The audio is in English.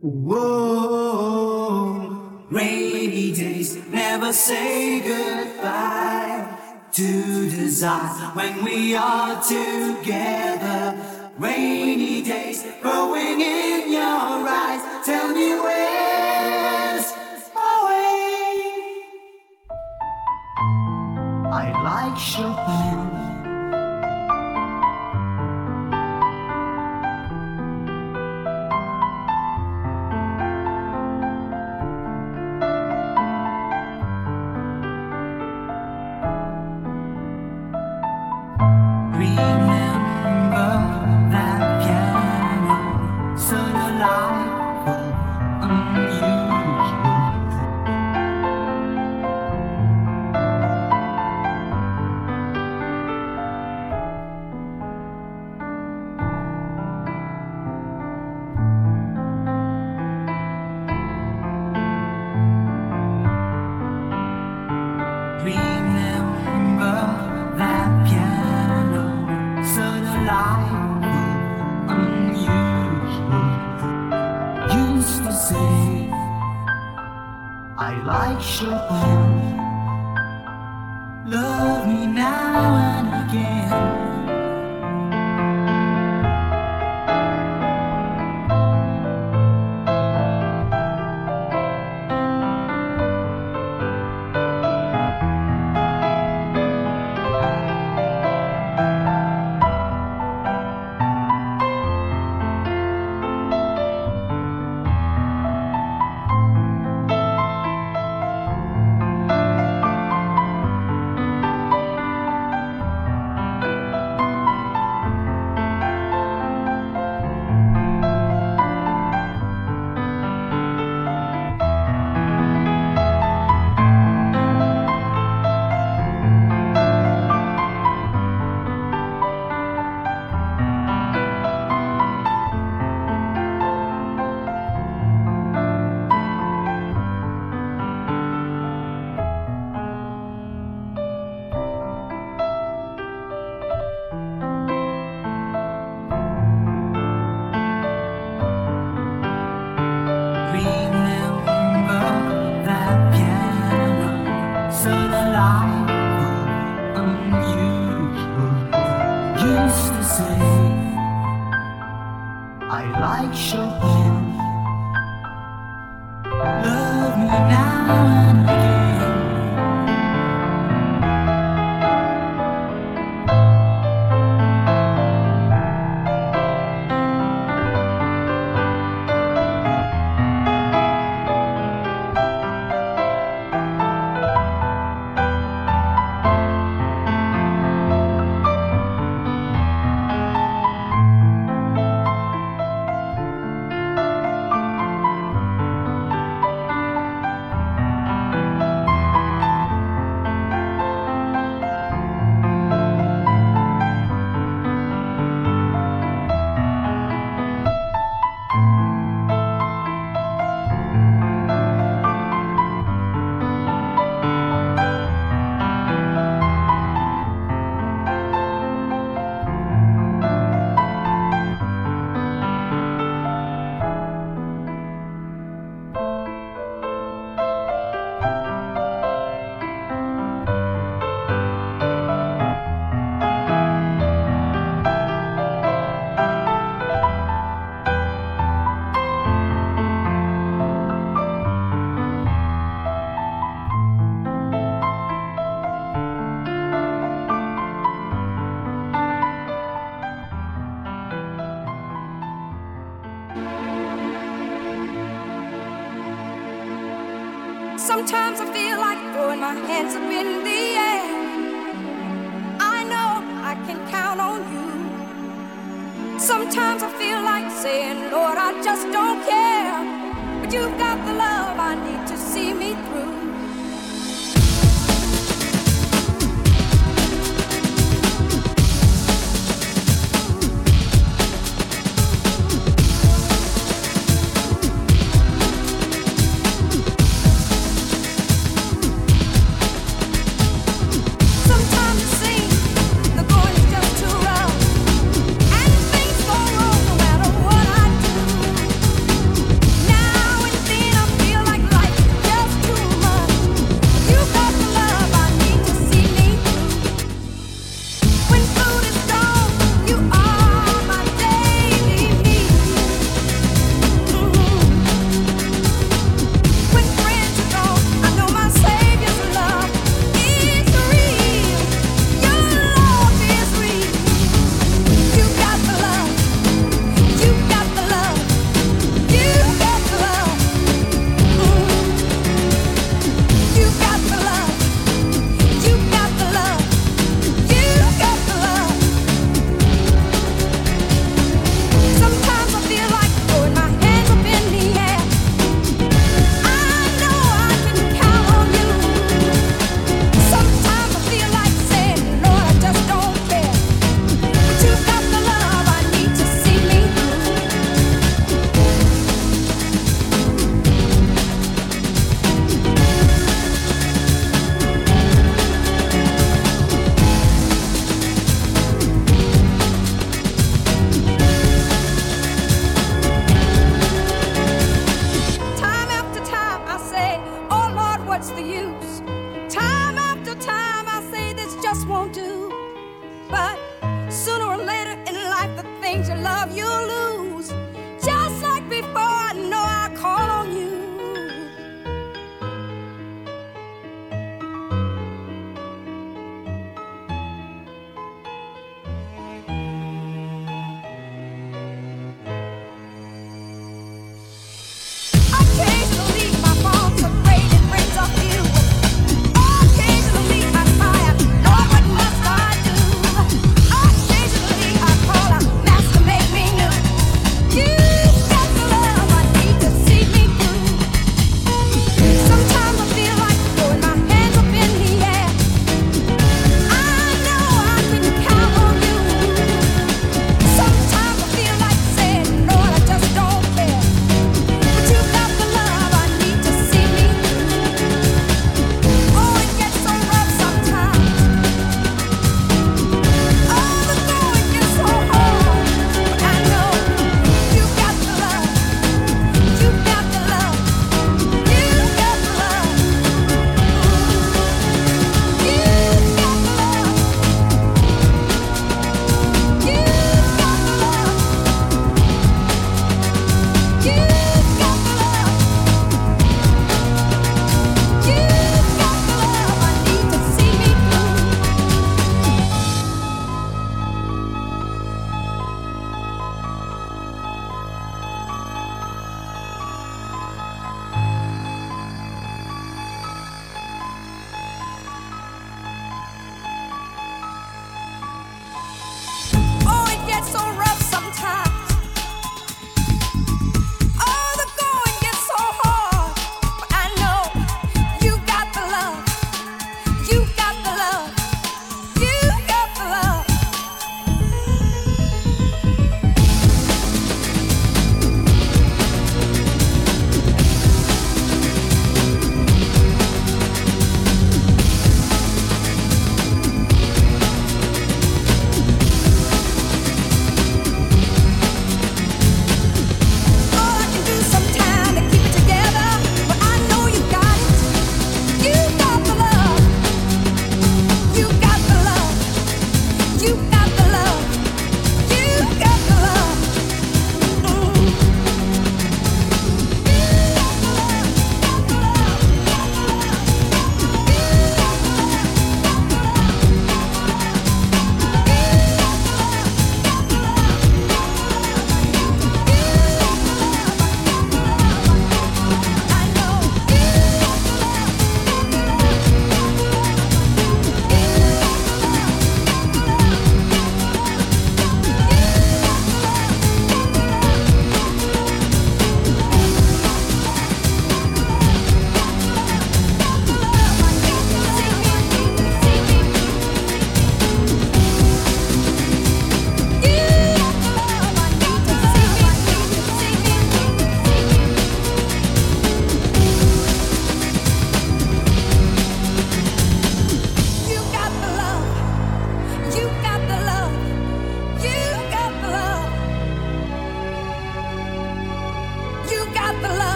Whoa, rainy days never say goodbye to desire when we are together. Rainy days growing in your eyes. Tell me where's away. I like Chopin.